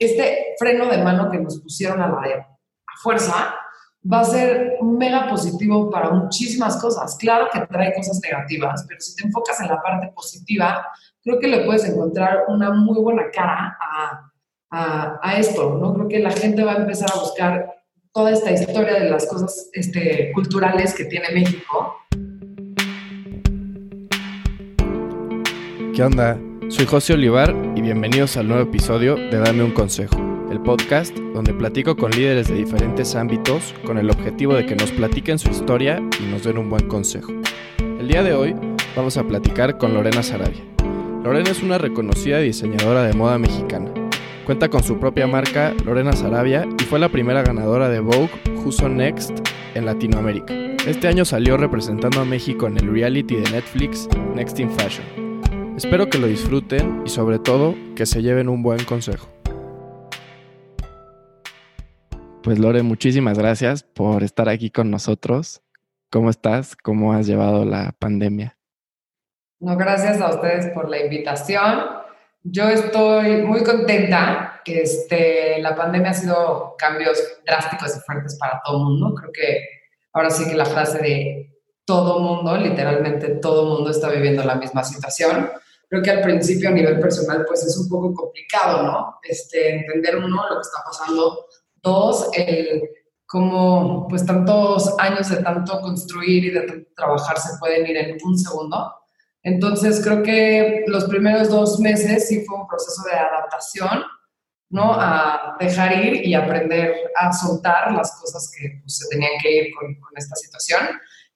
este freno de mano que nos pusieron a la de a fuerza va a ser mega positivo para muchísimas cosas. Claro que trae cosas negativas, pero si te enfocas en la parte positiva, creo que le puedes encontrar una muy buena cara a, a, esto, ¿no? Creo que la gente va a empezar a buscar toda esta historia de las cosas este, culturales que tiene México. ¿Qué onda? Soy José Olivar bienvenidos al nuevo episodio de Dame un Consejo, el podcast donde platico con líderes de diferentes ámbitos con el objetivo de que nos platiquen su historia y nos den un buen consejo. El día de hoy vamos a platicar con Lorena Sarabia. Lorena es una reconocida diseñadora de moda mexicana. Cuenta con su propia marca Lorena Sarabia y fue la primera ganadora de Vogue Who's Next en Latinoamérica. Este año salió representando a México en el reality de Netflix Next in Fashion. Espero que lo disfruten y sobre todo que se lleven un buen consejo. Pues Lore, muchísimas gracias por estar aquí con nosotros. ¿Cómo estás? ¿Cómo has llevado la pandemia? No, gracias a ustedes por la invitación. Yo estoy muy contenta que este, la pandemia ha sido cambios drásticos y fuertes para todo el mundo. Creo que ahora sí que la frase de todo mundo, literalmente todo mundo está viviendo la misma situación. Creo que al principio a nivel personal pues es un poco complicado, ¿no? Este, entender uno lo que está pasando, dos, el cómo pues tantos años de tanto construir y de tanto trabajar se pueden ir en un segundo entonces creo que los primeros dos meses sí fue un proceso de adaptación, ¿no? A dejar ir y aprender a soltar las cosas que pues, se tenían que ir con, con, esta situación.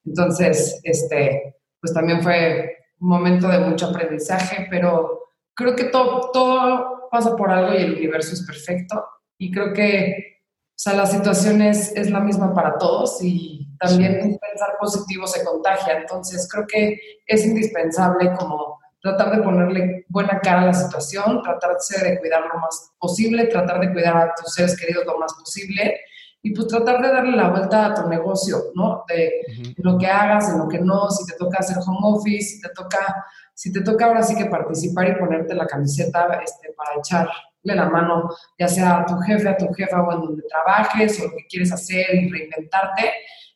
Entonces, este, pues también fue un momento de mucho aprendizaje, pero creo que todo, todo pasa por algo y el universo es perfecto. Y creo que, o sea, la situación es, es la misma para todos y también sí. pensar positivo se contagia. Entonces creo que es indispensable como tratar de ponerle buena cara a la situación, tratarse de cuidar lo más posible, tratar de cuidar a tus seres queridos lo más posible y pues tratar de darle la vuelta a tu negocio, ¿no? De uh -huh. lo que hagas, en lo que no, si te toca hacer home office, si te toca, si te toca ahora sí que participar y ponerte la camiseta este, para echarle la mano, ya sea a tu jefe, a tu jefa o en donde trabajes o lo que quieres hacer y reinventarte,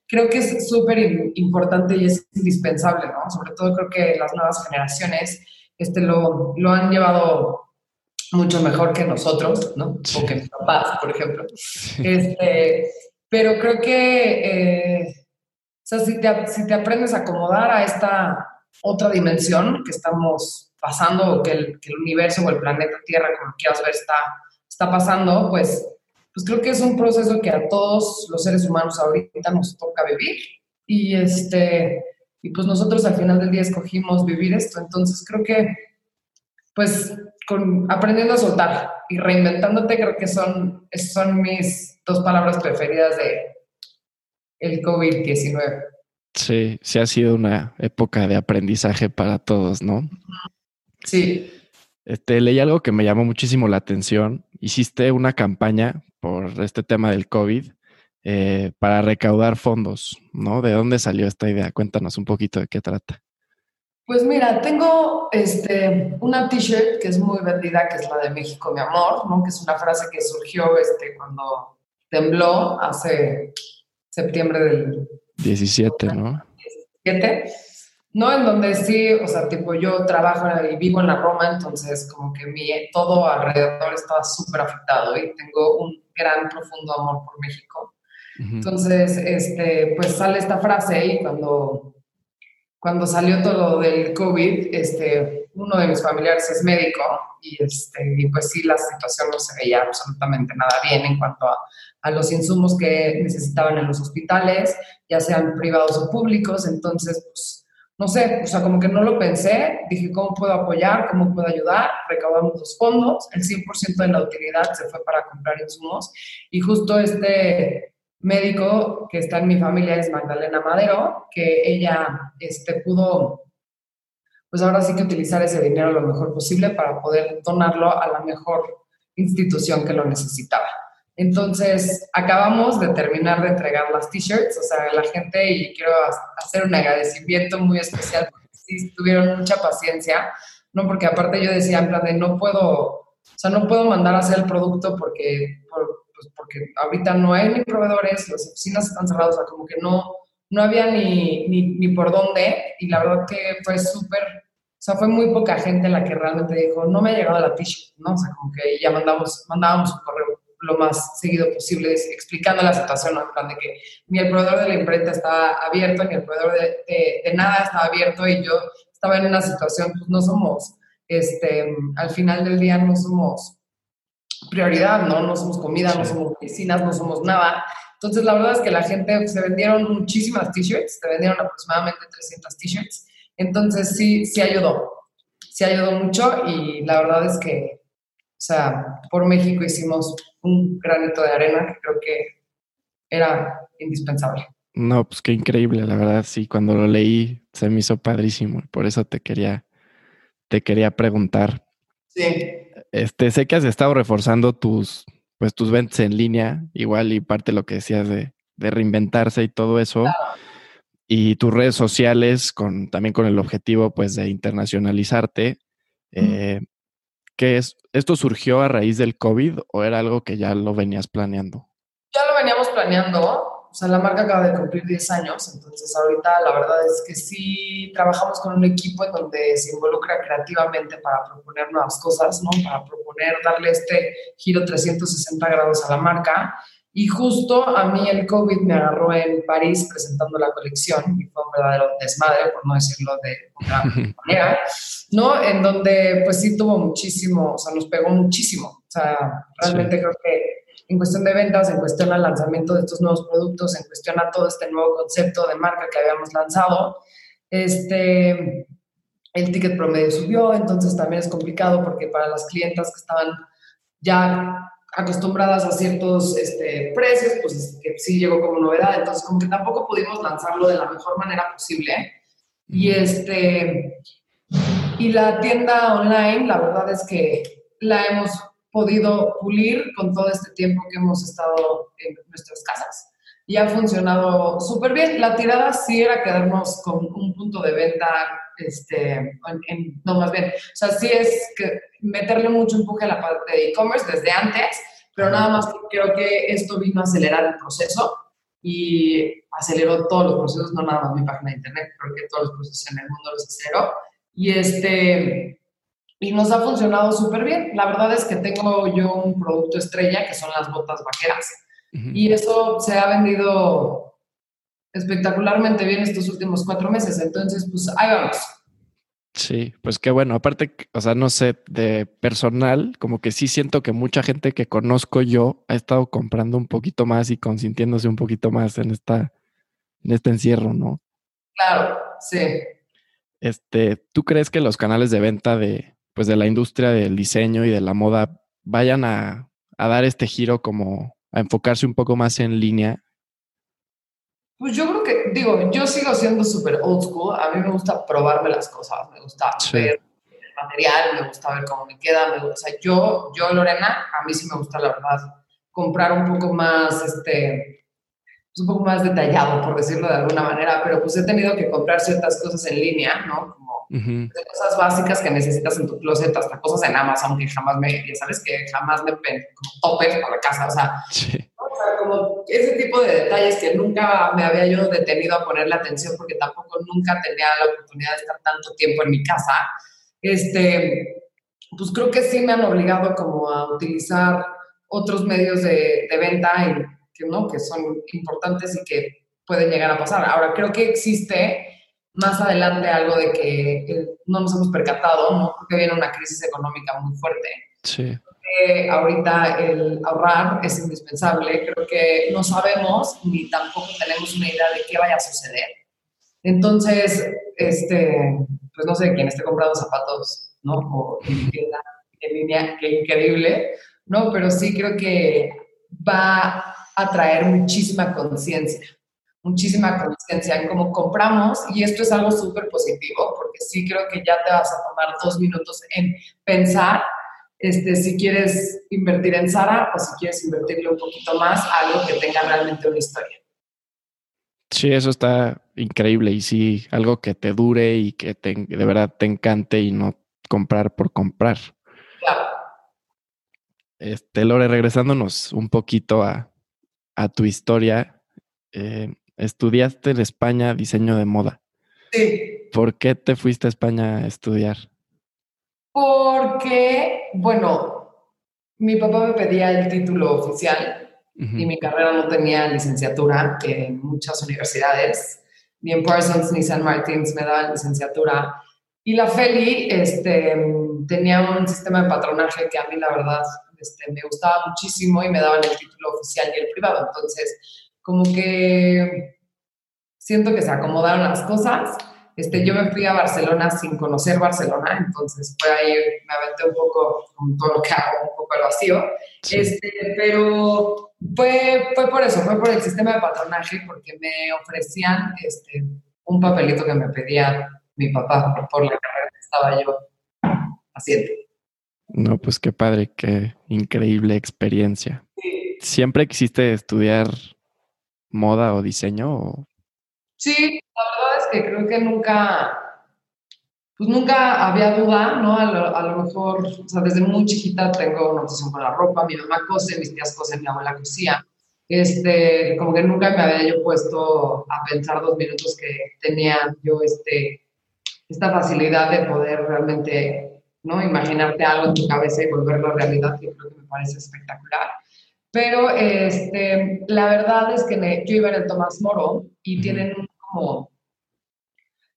creo que es súper importante y es indispensable, ¿no? Sobre todo creo que las nuevas generaciones este, lo, lo han llevado mucho mejor que nosotros, ¿no? O que mis papás, por ejemplo. Este, pero creo que, eh, o sea, si te, si te aprendes a acomodar a esta otra dimensión que estamos pasando, o que el, que el universo o el planeta Tierra, como quieras ver, está, está pasando, pues pues creo que es un proceso que a todos los seres humanos ahorita nos toca vivir y este y pues nosotros al final del día escogimos vivir esto, entonces creo que pues con aprendiendo a soltar y reinventándote creo que son son mis dos palabras preferidas de el COVID-19. Sí, sí ha sido una época de aprendizaje para todos, ¿no? Sí. Este, leí algo que me llamó muchísimo la atención. Hiciste una campaña por este tema del COVID eh, para recaudar fondos, ¿no? ¿De dónde salió esta idea? Cuéntanos un poquito de qué trata. Pues mira, tengo este, una t-shirt que es muy vendida, que es la de México, mi amor, ¿no? Que es una frase que surgió este, cuando tembló hace septiembre del... 17, ¿no? 17. No, en donde sí, o sea, tipo yo trabajo y vivo en la Roma, entonces como que mi, todo alrededor estaba súper afectado y tengo un gran, profundo amor por México. Uh -huh. Entonces, este, pues sale esta frase y cuando, cuando salió todo del COVID, este, uno de mis familiares es médico y, este, y pues sí, la situación no se veía absolutamente nada bien en cuanto a, a los insumos que necesitaban en los hospitales, ya sean privados o públicos, entonces, pues, no sé, o sea, como que no lo pensé, dije, ¿cómo puedo apoyar? ¿Cómo puedo ayudar? Recaudamos los fondos, el 100% de la utilidad se fue para comprar insumos y justo este médico que está en mi familia es Magdalena Madero, que ella este, pudo, pues ahora sí que utilizar ese dinero lo mejor posible para poder donarlo a la mejor institución que lo necesitaba. Entonces, acabamos de terminar de entregar las t-shirts, o sea, la gente, y quiero hacer un agradecimiento muy especial, porque sí tuvieron mucha paciencia, ¿no? Porque aparte yo decía, en plan de, no puedo, o sea, no puedo mandar a hacer el producto porque, pues porque ahorita no hay ni proveedores, las oficinas están cerradas, o sea, como que no, no había ni, ni, ni por dónde. Y la verdad que fue súper, o sea, fue muy poca gente la que realmente dijo, no me ha llegado la t-shirt, ¿no? O sea, como que ya mandamos, mandábamos un correo lo más seguido posible, explicando la situación, ¿no? en plan de que ni el proveedor de la imprenta estaba abierto, ni el proveedor de, de, nada estaba abierto, y yo estaba en una situación, pues no somos, este, al final del día no somos prioridad, ¿no? No somos comida, no somos oficinas, no somos nada. Entonces, la verdad es que la gente, se vendieron muchísimas t-shirts, se vendieron aproximadamente 300 t-shirts. Entonces, sí, sí ayudó. Sí ayudó mucho y la verdad es que, o sea, por México hicimos un granito de arena que creo que era indispensable. No, pues qué increíble, la verdad, sí, cuando lo leí se me hizo padrísimo, por eso te quería, te quería preguntar. Sí. Este, sé que has estado reforzando tus, pues tus ventas en línea, igual y parte de lo que decías de, reinventarse y todo eso. Y tus redes sociales, con, también con el objetivo pues de internacionalizarte. Eh, ¿qué es, ¿Esto surgió a raíz del COVID o era algo que ya lo venías planeando? Ya lo veníamos planeando sea, la marca acaba de cumplir 10 años, entonces ahorita la verdad es que sí trabajamos con un equipo en donde se involucra creativamente para proponer nuevas cosas, ¿no? Para proponer darle este giro 360 grados a la marca. Y justo a mí el COVID me agarró en París presentando la colección y fue un verdadero desmadre, por no decirlo de otra manera, ¿no? En donde pues sí tuvo muchísimo, o sea, nos pegó muchísimo. O sea, realmente creo que en cuestión de ventas, en cuestión al lanzamiento de estos nuevos productos, en cuestión a todo este nuevo concepto de marca que habíamos lanzado, este, el ticket promedio subió, entonces también es complicado porque para las clientas que estaban ya acostumbradas a ciertos este, precios, pues que sí llegó como novedad, entonces como que tampoco pudimos lanzarlo de la mejor manera posible. Y, este, y la tienda online, la verdad es que la hemos podido pulir con todo este tiempo que hemos estado en nuestras casas. Y ha funcionado súper bien. La tirada sí era quedarnos con un punto de venta, este, no más bien, o sea, sí es que meterle mucho empuje a la parte de e-commerce desde antes, pero nada más creo que esto vino a acelerar el proceso y aceleró todos los procesos, no nada más mi página de internet, creo que todos los procesos en el mundo los aceleró. Y este, y nos ha funcionado súper bien. La verdad es que tengo yo un producto estrella que son las botas vaqueras y eso se ha vendido espectacularmente bien estos últimos cuatro meses. Entonces, pues ahí vamos. Sí, pues qué bueno. Aparte, o sea, no sé, de personal, como que sí siento que mucha gente que conozco yo ha estado comprando un poquito más y consintiéndose un poquito más en esta, en este encierro, ¿no? Claro, sí. Este, ¿tú crees que los canales de venta de, pues de la industria del diseño y de la moda vayan a, dar este giro como a enfocarse un poco más en línea? Pues yo creo que, digo, yo sigo siendo súper old school. A mí me gusta probarme las cosas, me gusta ver el material, me gusta ver cómo me queda. Me gusta, o sea, yo, yo, Lorena, a mí sí me gusta, la verdad, comprar un poco más, este, pues un poco más detallado, por decirlo de alguna manera, pero pues he tenido que comprar ciertas cosas en línea, ¿no? De cosas básicas que necesitas en tu closet, hasta cosas en Amazon que jamás me, ya sabes que jamás me topes para la casa, o sea, como ese tipo de detalles que nunca me había yo detenido a ponerle atención porque tampoco nunca tenía la oportunidad de estar tanto tiempo en mi casa, este, pues creo que sí me han obligado como a utilizar otros medios de, de venta y que, ¿no? que son importantes y que pueden llegar a pasar. Ahora, creo que existe más adelante algo de que no nos hemos percatado, ¿no? Porque viene una crisis económica muy fuerte. Sí. ahorita el ahorrar es indispensable. Creo que no sabemos ni tampoco tenemos una idea de qué vaya a suceder. Entonces, este, pues no sé, quien esté comprando zapatos, ¿no? O en tienda en línea, qué increíble, ¿no? Pero sí creo que va a traer muchísima conciencia muchísima conciencia en cómo compramos y esto es algo súper positivo porque sí creo que ya te vas a tomar dos minutos en pensar este, si quieres invertir en Sara o si quieres invertirle un poquito más a algo que tenga realmente una historia. Sí, eso está increíble y sí, algo que te dure y que te, de verdad te encante y no comprar por comprar. Claro. Este, Lore, regresándonos un poquito a, tu historia, eh, estudiaste en España diseño de moda. Sí. ¿Por qué te fuiste a España a estudiar? Porque, bueno, mi papá me pedía el título oficial y mi carrera no tenía licenciatura en muchas universidades, ni en Parsons ni San Martins me daban licenciatura. Y la Feli este, tenía un sistema de patronaje que a mí la verdad este, me gustaba muchísimo y me daban el título oficial y el privado. Entonces, como que siento que se acomodaron las cosas. Este, yo me fui a Barcelona sin conocer Barcelona, entonces fue ahí, me aventé un poco con todo lo que hago, un poco al vacío. Este, pero fue, fue por eso, fue por el sistema de patronaje, porque me ofrecían este, un papelito que me pedía mi papá por la carrera que estaba yo haciendo. No, pues qué padre, qué increíble experiencia. ¿Siempre quisiste estudiar moda o diseño? Sí, la verdad es que creo que nunca, pues nunca había duda, ¿no? A lo, mejor, o sea, desde muy chiquita tengo una obsesión con la ropa, mi mamá cose, mis tías cosen, mi abuela cosía. Este, como que nunca me había yo puesto a pensar dos minutos que tenía yo este, esta facilidad de poder realmente ¿no? Imaginarte algo en tu cabeza y volverlo realidad, que creo que me parece espectacular. Pero este, la verdad es que yo iba en el Tomás Moro y tienen como,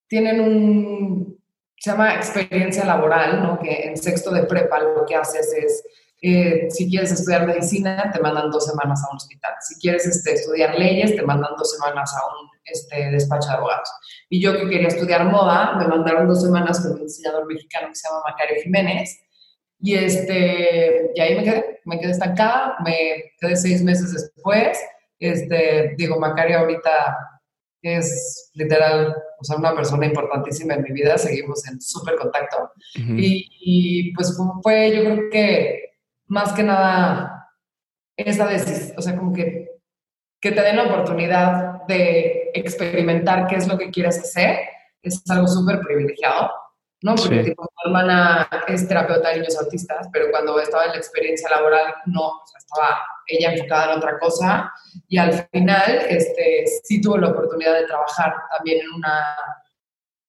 tienen un, se llama experiencia laboral, ¿no? Que en sexto de prepa lo que haces es eh, si quieres estudiar medicina, te mandan dos semanas a un hospital. Si quieres este, estudiar leyes, te mandan dos semanas a un este, despacho de abogados. Y yo que quería estudiar moda, me mandaron dos semanas con un diseñador mexicano que se llama Macario Jiménez. Y, este, y ahí me quedé, me quedé estancada, me quedé seis meses después. Este, digo, Macario ahorita es literal, o sea, una persona importantísima en mi vida, seguimos en súper contacto. y, y, pues fue, yo creo que más que nada esa decisión, o sea, como que, que te den la oportunidad de experimentar qué es lo que quieres hacer, es algo súper privilegiado, ¿no? Porque tipo, mi hermana es terapeuta de niños autistas, pero cuando estaba en la experiencia laboral, no, o sea, estaba ella enfocada en otra cosa y al final, este, sí tuvo la oportunidad de trabajar también en una,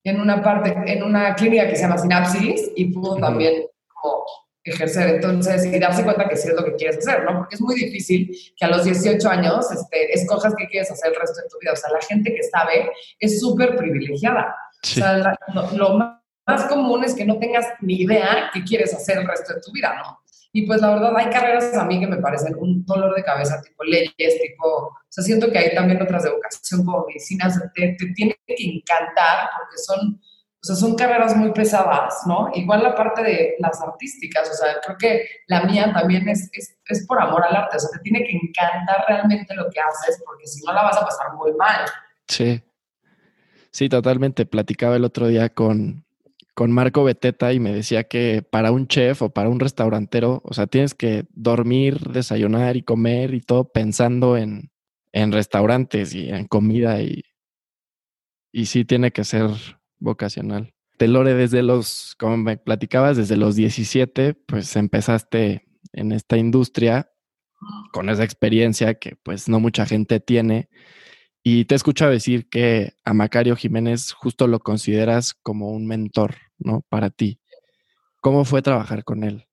en una parte, en una clínica que se llama Sinapsis y pudo también como ejercer entonces y darse cuenta que sí es lo que quieres hacer, ¿no? Porque es muy difícil que a los 18 años este, escojas qué quieres hacer el resto de tu vida. O sea, la gente que sabe es súper privilegiada. O sea, lo, más común es que no tengas ni idea qué quieres hacer el resto de tu vida, ¿no? Y pues la verdad hay carreras a mí que me parecen un dolor de cabeza, tipo leyes, tipo, o sea, siento que hay también otras de vocación como medicinas, te, te tiene que encantar porque son o sea, son carreras muy pesadas, ¿no? Igual la parte de las artísticas, o sea, creo que la mía también es, es, es, por amor al arte, o sea, te tiene que encantar realmente lo que haces, porque si no la vas a pasar muy mal. Sí, sí, totalmente. Platicaba el otro día con, con Marco Beteta y me decía que para un chef o para un restaurantero, o sea, tienes que dormir, desayunar y comer y todo pensando en, en restaurantes y en comida y, y sí tiene que ser vocacional. Telore, desde los, como me platicabas, desde los 17, pues empezaste en esta industria con esa experiencia que pues no mucha gente tiene. Y te escucho decir que a Macario Jiménez justo lo consideras como un mentor, ¿no? Para ti. ¿Cómo fue trabajar con él?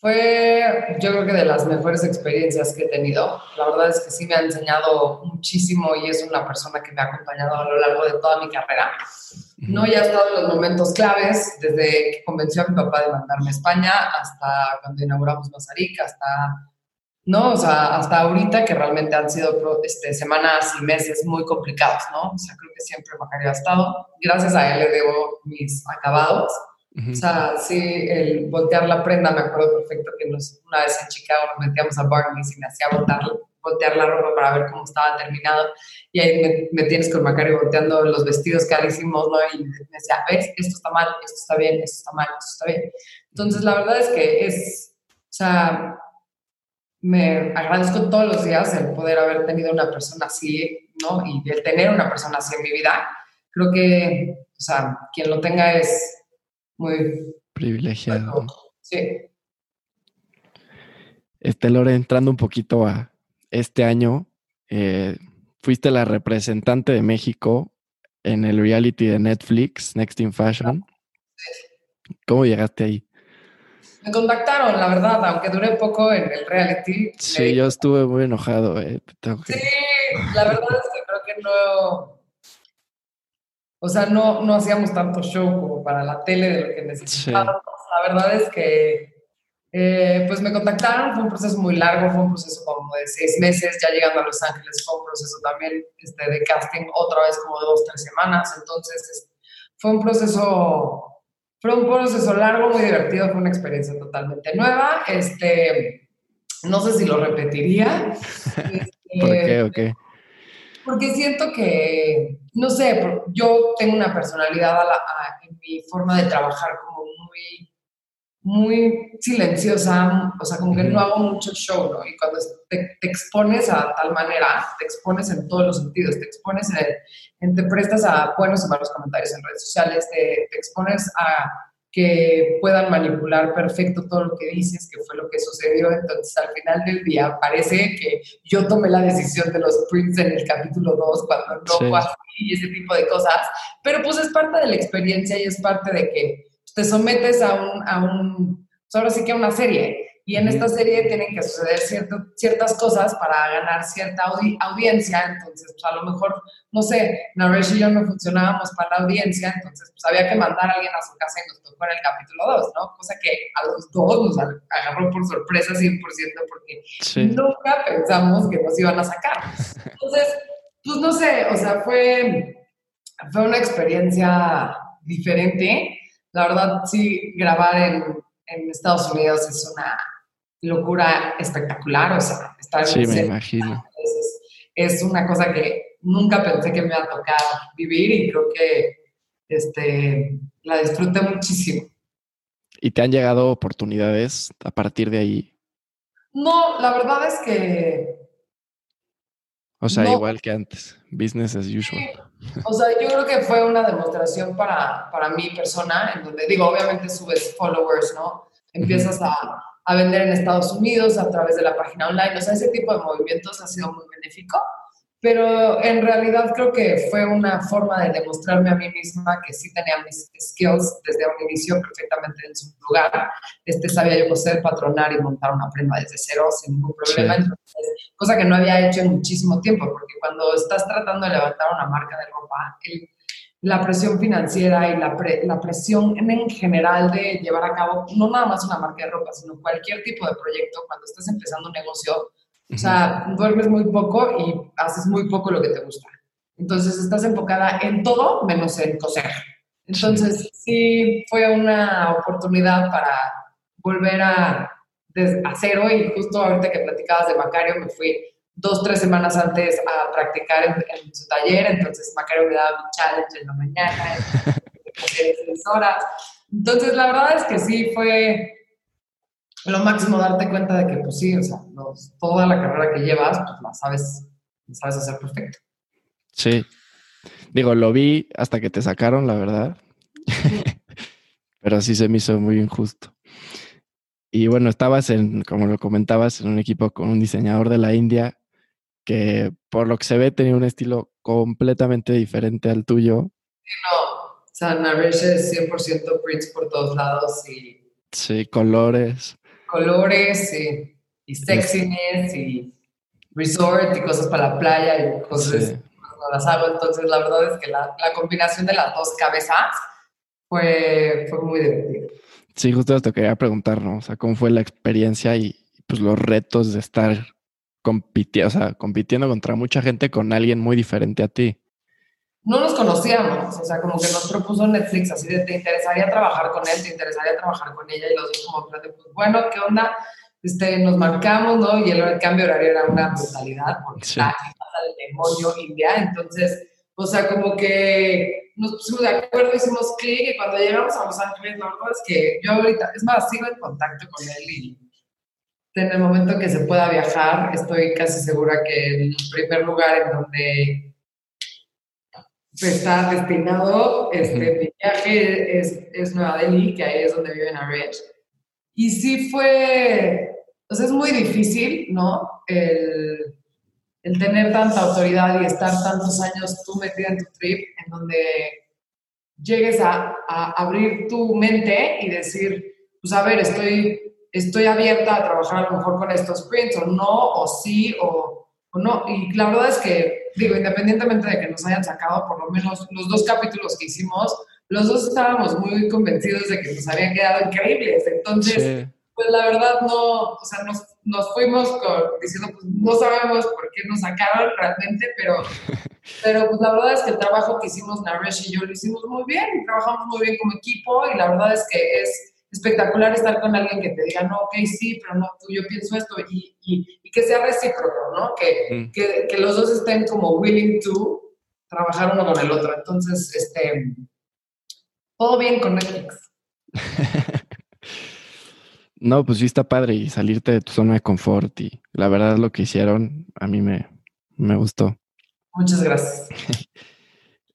Fue, yo creo que de las mejores experiencias que he tenido. La verdad es que sí me ha enseñado muchísimo y es una persona que me ha acompañado a lo largo de toda mi carrera. No, ya ha estado en los momentos claves, desde que convenció a mi papá de mandarme a España hasta cuando inauguramos Mazarik, hasta, ¿no? O sea, hasta ahorita que realmente han sido este, semanas y meses muy complicados, ¿no? O sea, creo que siempre Macario ha estado. Gracias a él le debo mis acabados o sea, sí, el voltear la prenda, me acuerdo perfecto que nos, una vez en Chicago nos metíamos a Barney's y me hacía voltear, voltear la ropa para ver cómo estaba terminado. Y ahí me, tienes con Macario volteando los vestidos que hicimos, ¿no? Y me decía, ves, esto está mal, esto está bien, esto está mal, esto está bien. Entonces, la verdad es que es, o sea, me agradezco todos los días el poder haber tenido una persona así, ¿no? Y el tener una persona así en mi vida. Creo que, o sea, quien lo tenga es muy privilegiado. Sí. Este, Lore, entrando un poquito a este año, eh, fuiste la representante de México en el reality de Netflix, Next in Fashion. ¿Cómo llegaste ahí? Me contactaron, la verdad, aunque duré poco en el reality. Sí, yo estuve muy enojado. Eh, sí, la verdad es que creo que no. O sea, no, no hacíamos tanto show como para la tele de lo que necesitábamos. La verdad es que eh, pues me contactaron, fue un proceso muy largo, fue un proceso como de seis meses, ya llegando a Los Ángeles fue un proceso también este, de casting otra vez como de dos, tres semanas, entonces fue un proceso, fue un proceso largo, muy divertido, fue una experiencia totalmente nueva, este, no sé si lo repetiría. ¿Por qué o qué? Porque siento que, no sé, yo tengo una personalidad en mi forma de trabajar como muy muy silenciosa, o sea, como que no hago mucho show, ¿no? Y cuando te, expones a tal manera, te expones en todos los sentidos, te expones en, te prestas a buenos y malos comentarios en redes sociales, te, expones a que puedan manipular perfecto todo lo que dices, que fue lo que sucedió. Entonces, al final del día, parece que yo tomé la decisión de los prints en el capítulo 2 cuando no fue así y ese tipo de cosas. Pero pues es parte de la experiencia y es parte de que te sometes a un, a un pues ahora sí que a una serie. Y en esta serie tienen que suceder cierto, ciertas cosas para ganar cierta audiencia. Entonces, pues a lo mejor, no sé, Naresh y yo no funcionábamos para la audiencia, entonces pues había que mandar a alguien a su casa y nos tocó en el capítulo 2, ¿no? Cosa que a los dos nos agarró por sorpresa 100% porque nunca pensamos que nos iban a sacar. Entonces, pues no sé, o sea, fue, fue una experiencia diferente la verdad, sí, grabar en, Estados Unidos es una locura espectacular, o sea, estar Sí, me imagino. Es, una cosa que nunca pensé que me iba a tocar vivir y creo que este, la disfruté muchísimo. ¿Y te han llegado oportunidades a partir de ahí? No, la verdad es que... O sea, igual que antes, business as usual. O sea, yo creo que fue una demostración para, para mi persona, en donde digo, obviamente subes followers, ¿no? Empiezas a, a, vender en Estados Unidos a través de la página online, o sea, ese tipo de movimientos ha sido muy benéfico, pero en realidad creo que fue una forma de demostrarme a mí misma que sí tenía mis skills desde un inicio perfectamente en su lugar. Este, sabía yo coser, patronar y montar una prenda desde cero sin ningún problema. cosa que no había hecho en muchísimo tiempo, porque cuando estás tratando de levantar una marca de ropa, la presión financiera y la, la presión en general de llevar a cabo no nada más una marca de ropa, sino cualquier tipo de proyecto, cuando estás empezando un negocio, o sea, duermes muy poco y haces muy poco lo que te gusta. Entonces estás enfocada en todo menos en coser. Entonces sí fue una oportunidad para volver a, a cero y justo ahorita que platicabas de Macario me fui dos, tres semanas antes a practicar en, su taller, entonces Macario me daba mi challenge en la mañana, seis horas. Entonces la verdad es que sí fue lo máximo darte cuenta de que, pues sí, o sea, toda la carrera que llevas, pues la sabes, la sabes hacer perfecto. Sí. Digo, lo vi hasta que te sacaron, la verdad. Pero sí se me hizo muy injusto. Y bueno, estabas en, como lo comentabas, en un equipo con un diseñador de la India que por lo que se ve tenía un estilo completamente diferente al tuyo. Sí, no. O sea, Naresh es 100% prints por todos lados y... Sí, colores colores y, y sexiness y resort y cosas para la playa y cosas no las hago. Entonces, la verdad es que la, la combinación de las dos cabezas fue, fue muy divertido. Sí, justo te quería preguntar, ¿no? O sea, ¿cómo fue la experiencia y pues los retos de estar compitiendo, o sea, compitiendo contra mucha gente con alguien muy diferente a ti? No nos conocíamos, o sea, como que nos propuso Netflix así de, ¿te interesaría trabajar con él? ¿Te interesaría trabajar con ella? Y los dos como, pues bueno, ¿qué onda? Este, nos marcamos, ¿no? Y el, cambio horario era una brutalidad, porque sí. está el demonio India, entonces, o sea, como que nos pusimos de acuerdo, hicimos clic y cuando llegamos a Los Ángeles, la verdad es que yo ahorita, es más, sigo en contacto con él y en el momento que se pueda viajar, estoy casi segura que el primer lugar en donde está destinado, este, mi viaje es, es, Nueva Delhi, que ahí es donde vive Naresh. Y sí fue, pues es muy difícil, ¿no? El, el tener tanta autoridad y estar tantos años tú metida en tu trip, en donde llegues a, a, abrir tu mente y decir, pues a ver, estoy, estoy abierta a trabajar a lo mejor con estos prints o no, o sí, o, o no. Y la verdad es que, digo, independientemente de que nos hayan sacado por lo menos los dos capítulos que hicimos, los dos estábamos muy convencidos de que nos habían quedado increíbles. Entonces, pues la verdad no, o sea, nos, nos fuimos con, diciendo, pues no sabemos por qué nos sacaron realmente, pero, pero pues la verdad es que el trabajo que hicimos Naresh y yo lo hicimos muy bien, y trabajamos muy bien como equipo y la verdad es que es espectacular estar con alguien que te diga, no, ok, sí, pero no, tú, yo pienso esto y, y, y que sea recíproco, ¿no? Que, mm. que, que, los dos estén como willing to trabajar uno con el otro. Entonces, este, todo bien con Netflix. no, pues sí está padre y salirte de tu zona de confort y la verdad lo que hicieron a mí me, me gustó. Muchas gracias.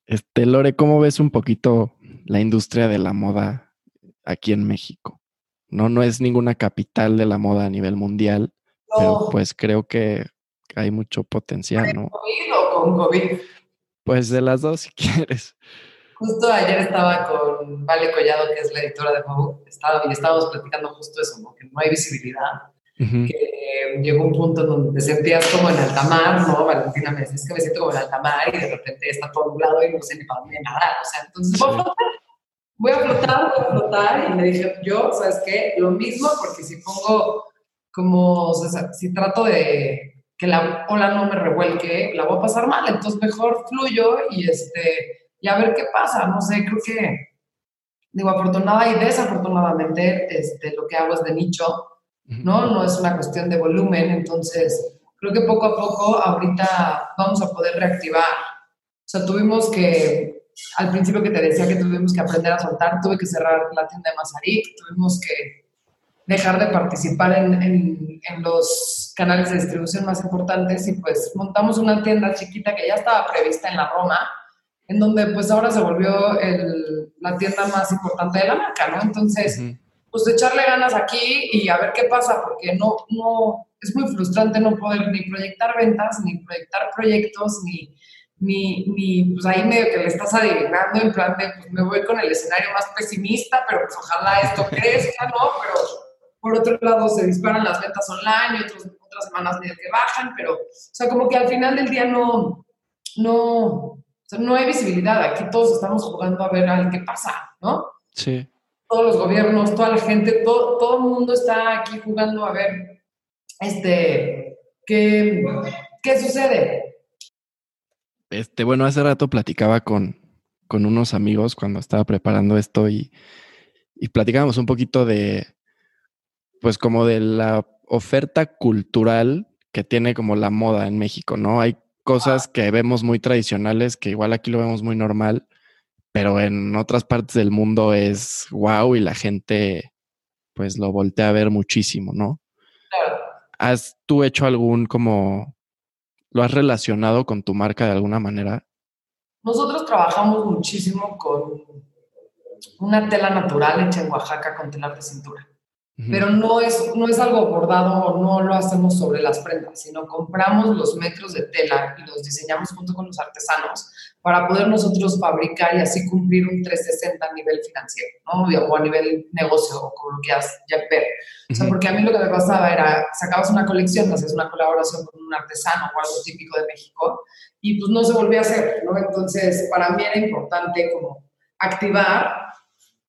Este, Lore, ¿cómo ves un poquito la industria de la moda aquí en México? No, no es ninguna capital de la moda a nivel mundial, pero pues creo que hay mucho potencial, ¿no? ¿Con COVID o con COVID? Pues de las dos, si quieres. Justo ayer estaba con Vale Collado, que es la editora de Vogue, estaba, y estábamos platicando justo eso, ¿no? que no hay visibilidad, que llegó un punto donde te sentías como en alta mar, ¿no? Valentina me decía, es que me siento como en alta mar y de repente está todo nublado y no sé ni para dónde nadar, o sea, entonces flotar, voy a flotar, voy a flotar, y me dije, yo, ¿sabes qué? Lo mismo, porque si pongo como, o sea, si trato de que la ola no me revuelque, la voy a pasar mal, entonces mejor fluyo y este y a ver qué pasa. No sé, creo que, digo, afortunada y desafortunadamente, este, lo que hago es de nicho, ¿no? No es una cuestión de volumen, entonces creo que poco a poco ahorita vamos a poder reactivar. O sea, tuvimos que, al principio que te decía que tuvimos que aprender a soltar, tuve que cerrar la tienda de Mazarik, tuvimos que dejar de participar en, en, en, los canales de distribución más importantes y pues montamos una tienda chiquita que ya estaba prevista en la Roma, en donde pues ahora se volvió el, la tienda más importante de la marca, ¿no? Entonces, pues echarle ganas aquí y a ver qué pasa, porque no, no, es muy frustrante no poder ni proyectar ventas, ni proyectar proyectos, ni, ni, ni pues ahí medio que le estás adivinando en plan de, pues me voy con el escenario más pesimista, pero pues ojalá esto crezca, ¿no? Pero por otro lado se disparan las ventas online y otros, otras semanas medio que bajan, pero, o sea, como que al final del día no, no, no hay visibilidad. Aquí todos estamos jugando a ver a qué pasa, ¿no? Sí. Todos los gobiernos, toda la gente, todo, todo el mundo está aquí jugando a ver este, qué, qué sucede. Este, bueno, hace rato platicaba con, con unos amigos cuando estaba preparando esto y, y platicábamos un poquito de, pues como de la oferta cultural que tiene como la moda en México, ¿no? Hay cosas que vemos muy tradicionales, que igual aquí lo vemos muy normal, pero en otras partes del mundo es wow y la gente pues lo voltea a ver muchísimo, ¿no? ¿Has tú hecho algún como, lo has relacionado con tu marca de alguna manera? Nosotros trabajamos muchísimo con una tela natural hecha en Oaxaca con telar de cintura pero no es, no es algo bordado, no lo hacemos sobre las prendas, sino compramos los metros de tela y los diseñamos junto con los artesanos para poder nosotros fabricar y así cumplir un 360 a nivel financiero, ¿no? O a nivel negocio, o como lo quieras ya ver. O sea, porque a mí lo que me pasaba era, sacabas una colección, hacías una colaboración con un artesano o algo típico de México, y pues no se volvía a hacer, ¿no? Entonces, para mí era importante como activar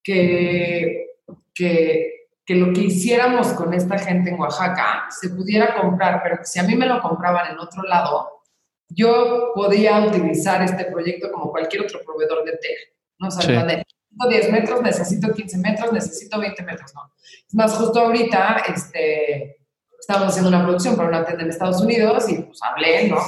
que, que que lo que hiciéramos con esta gente en Oaxaca se pudiera comprar, pero que si a mí me lo compraban en otro lado, yo podía utilizar este proyecto como cualquier otro proveedor de tela. ¿no? O sea, necesito 10 metros, necesito 15 metros, necesito 20 metros, ¿no? Es más, justo ahorita este, estábamos haciendo una producción para una tienda en Estados Unidos y pues hablé, ¿no?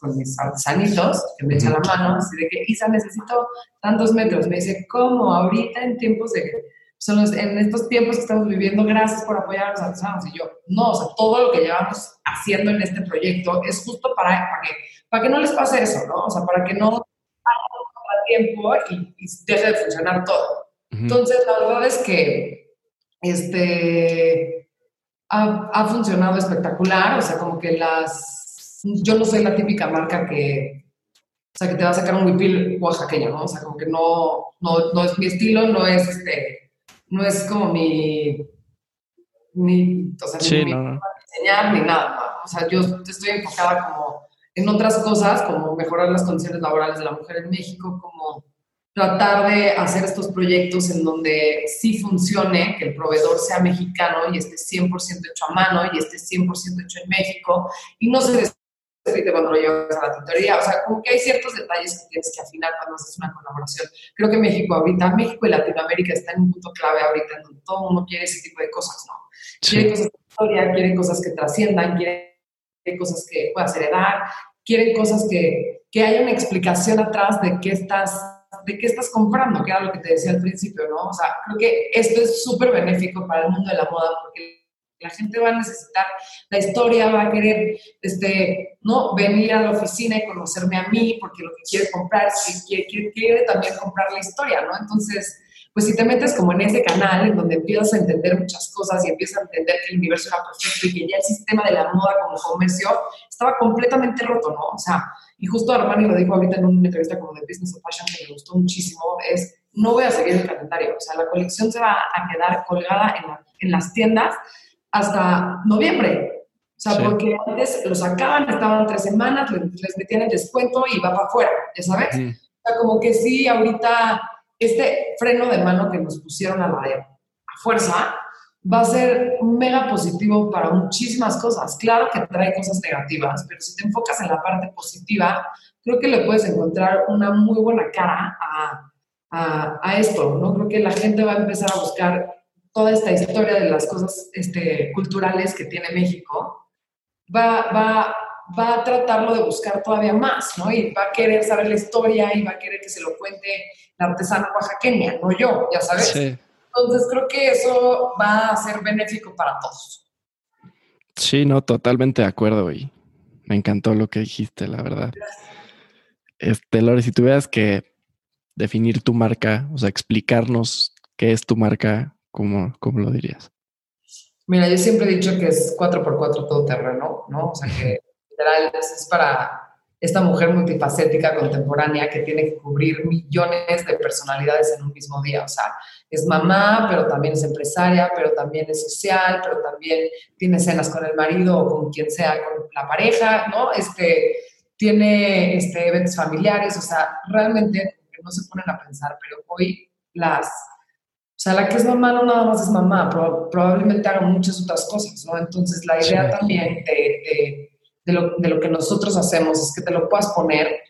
Con mis artesanitos, que me echan la mano, así de que, Isa, necesito tantos metros. Me dice, ¿cómo? Ahorita en tiempos de son en estos tiempos que estamos viviendo, gracias por apoyar a los artesanos. Y yo, no, o sea, todo lo que llevamos haciendo en este proyecto es justo para, para, que, para que no les pase eso, ¿no? O sea, para que no pase tiempo y, y, deje de funcionar todo. Entonces, la verdad es que, este, ha, ha, funcionado espectacular, o sea, como que las... Yo no soy la típica marca que, o sea, que te va a sacar un huipil oaxaqueño, ¿no? O sea, como que no, no, no es mi estilo, no es este, no es como mi, ni, o sea, sí, ni, no, no. enseñar ni nada. O sea, yo estoy enfocada como en otras cosas, como mejorar las condiciones laborales de la mujer en México, como tratar de hacer estos proyectos en donde sí funcione, que el proveedor sea mexicano y esté 100% hecho a mano y esté 100% hecho en México y no se cuando lo llevas a la tutoría. O sea, como que hay ciertos detalles que tienes que afinar cuando haces una colaboración. Creo que México ahorita, México y Latinoamérica están en un punto clave ahorita en donde todo el mundo quiere ese tipo de cosas, ¿no? Sí. Quiere cosas de historia, quiere cosas que trasciendan, quiere cosas que puedas heredar, quieren cosas que, que haya una explicación atrás de qué estás de qué estás comprando, que era lo que te decía al principio, ¿no? O sea, creo que esto es súper benéfico para el mundo de la moda porque la gente va a necesitar la historia, va a querer este, ¿no? venir a la oficina y conocerme a mí porque lo que quiere comprar, quiere, quiere, quiere también comprar la historia, ¿no? Entonces, pues si te metes como en ese canal en donde empiezas a entender muchas cosas y empiezas a entender que el universo era perfecto y que ya el sistema de la moda como comercio estaba completamente roto, ¿no? O sea, y justo Armani lo dijo ahorita en una entrevista como de Business of Fashion que me gustó muchísimo, es no voy a seguir el calendario, o sea, la colección se va a quedar colgada en, la, en las tiendas hasta noviembre. O sea, sí. porque antes lo sacaban, estaban tres semanas, les, metían el descuento y va para afuera, ya sabes. Mm. O sea, como que sí, ahorita este freno de mano que nos pusieron a la a fuerza va a ser mega positivo para muchísimas cosas. Claro que trae cosas negativas, pero si te enfocas en la parte positiva, creo que le puedes encontrar una muy buena cara a, a, a esto, ¿no? Creo que la gente va a empezar a buscar toda esta historia de las cosas este, culturales que tiene México, va, va, va a tratarlo de buscar todavía más, ¿no? Y va a querer saber la historia y va a querer que se lo cuente la artesana oaxaqueña, no yo, ya sabes. Sí. Entonces creo que eso va a ser benéfico para todos. Sí, no, totalmente de acuerdo y me encantó lo que dijiste, la verdad. Este, Lore, si tuvieras que definir tu marca, o sea, explicarnos qué es tu marca, ¿Cómo, ¿Cómo, lo dirías? Mira, yo siempre he dicho que es 4x4 todo terreno, ¿no? O sea, que literal es para esta mujer multifacética contemporánea que tiene que cubrir millones de personalidades en un mismo día. O sea, es mamá, pero también es empresaria, pero también es social, pero también tiene cenas con el marido o con quien sea, con la pareja, ¿no? Este, tiene este, eventos familiares, o sea, realmente no se ponen a pensar, pero hoy las o sea, la que es mamá no nada más es mamá, probablemente haga muchas otras cosas, ¿no? Entonces, la idea sí. también de, de, de, lo, de, lo, que nosotros hacemos es que te lo puedas poner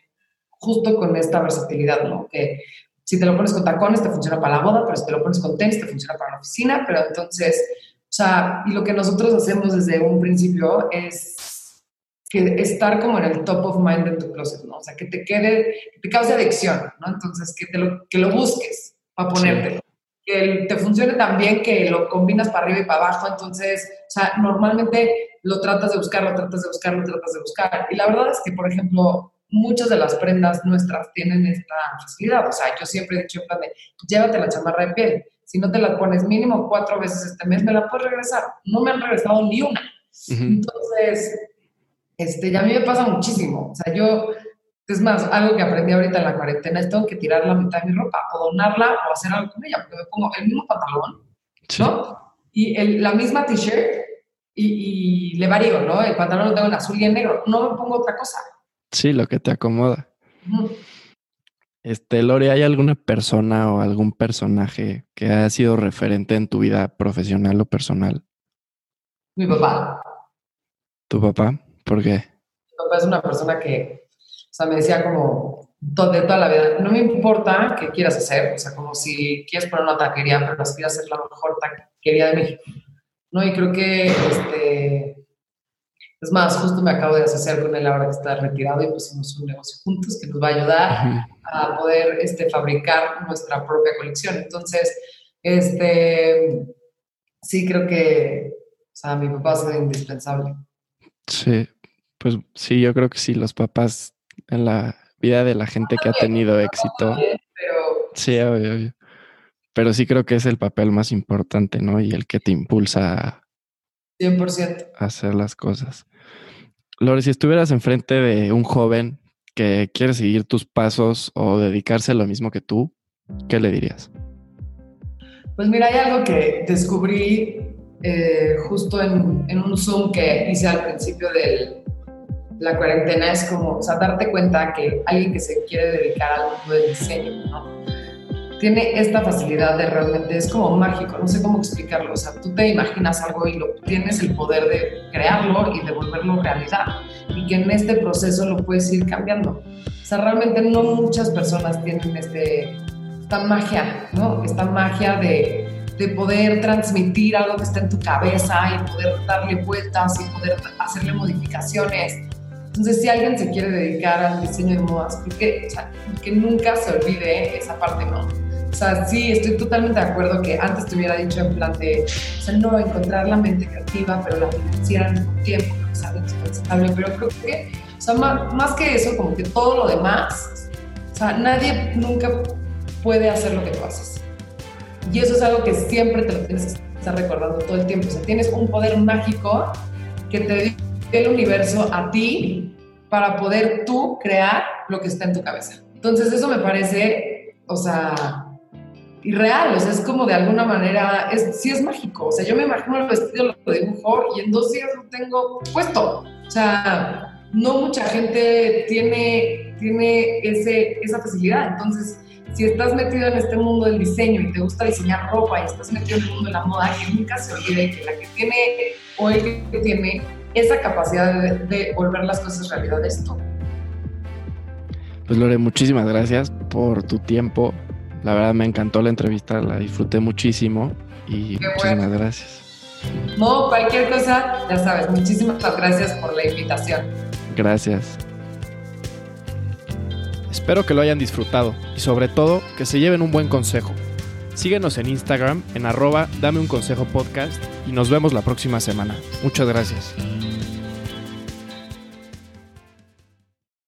justo con esta versatilidad, ¿no? Que si te lo pones con tacones te funciona para la boda, pero si te lo pones con tenis te funciona para la oficina, pero entonces, o sea, y lo que nosotros hacemos desde un principio es que estar como en el top of mind de tu closet, ¿no? O sea, que te quede, que te cause adicción, ¿no? Entonces, que, te lo, que lo busques para ponértelo. Que te funcione tan bien que lo combinas para arriba y para abajo, entonces, o sea, normalmente lo tratas de buscar, lo tratas de buscar, lo tratas de buscar. Y la verdad es que, por ejemplo, muchas de las prendas nuestras tienen esta facilidad, o sea, yo siempre he dicho en plan de, llévate la chamarra de piel, si no te la pones mínimo cuatro veces este mes, me la puedes regresar. No me han regresado ni una. Uh -huh. Entonces, este, ya a mí me pasa muchísimo, o sea, yo es más, algo que aprendí ahorita en la cuarentena es tengo que tirar la mitad de mi ropa o donarla o hacer algo con ella, porque me pongo el mismo pantalón, sí. ¿no? Y el, la misma t-shirt y, y, le varío, ¿no? El pantalón lo tengo en azul y en negro, no me pongo otra cosa. Sí, lo que te acomoda. Uh -huh. Este, Lori, ¿hay alguna persona o algún personaje que haya sido referente en tu vida profesional o personal? Mi papá. ¿Tu papá? ¿Por qué? Mi papá es una persona que sea, me decía como de toda la vida, no me importa qué quieras hacer, o sea, como si quieres poner una taquería, pero aspiras a ser la mejor taquería de México, ¿no? Y creo que, este, es más, justo me acabo de asociar con él ahora que está retirado y pusimos un negocio juntos que nos va a ayudar a poder este, fabricar nuestra propia colección. Entonces, este, sí creo que, o sea, mi papá ha sido indispensable. Sí, pues sí, yo creo que sí, los papás en la vida de la gente que ha tenido éxito. Sí, obvio, obvio. Pero sí creo que es el papel más importante, ¿no? Y el que te impulsa 100%. Hacer las cosas. Lore, si estuvieras enfrente de un joven que quiere seguir tus pasos o dedicarse a lo mismo que tú, ¿qué le dirías? Pues mira, hay algo que descubrí eh, justo en, en, un Zoom que hice al principio de la cuarentena, es como, o sea, darte cuenta que alguien que se quiere dedicar al mundo del diseño, tiene esta facilidad de realmente, es como mágico, no sé cómo explicarlo, o sea, tú te imaginas algo y lo, tienes el poder de crearlo y de volverlo realidad, y que en este proceso lo puedes ir cambiando. O sea, realmente no muchas personas tienen este, esta magia, ¿no? Esta magia de, de poder transmitir algo que está en tu cabeza y poder darle vueltas y poder hacerle modificaciones. Entonces, si alguien se quiere dedicar al diseño de modas, que, o sea, que nunca se olvide esa parte, ¿no? O sea, sí, estoy totalmente de acuerdo que antes te hubiera dicho en plan de, o sea, no, encontrar la mente creativa, pero la financiera al mismo tiempo, es algo indispensable, pero creo que, o sea, más, más que eso, como que todo lo demás, o sea, nadie nunca puede hacer lo que tú haces. Y eso es algo que siempre te lo tienes que estar recordando todo el tiempo. O sea, tienes un poder mágico que te el universo a ti para poder tú crear lo que está en tu cabeza. Entonces eso me parece, o sea, irreal, o sea, es como de alguna manera, es, sí es mágico, o sea, yo me imagino el vestido, lo dibujo y en dos días lo tengo puesto, o sea, no mucha gente tiene, tiene ese, esa facilidad, entonces, si estás metido en este mundo del diseño y te gusta diseñar ropa y estás metido en el mundo de la moda, que nunca se olvide que la que tiene o el que tiene esa capacidad de, de volver las cosas realidad es tú. Pues Lore, muchísimas gracias por tu tiempo, la verdad me encantó la entrevista, la disfruté muchísimo y muchísimas gracias. No, cualquier cosa, ya sabes, muchísimas gracias por la invitación. Gracias. Espero que lo hayan disfrutado y sobre todo que se lleven un buen consejo. Síguenos en Instagram en arroba dame un consejo podcast y nos vemos la próxima semana. Muchas gracias.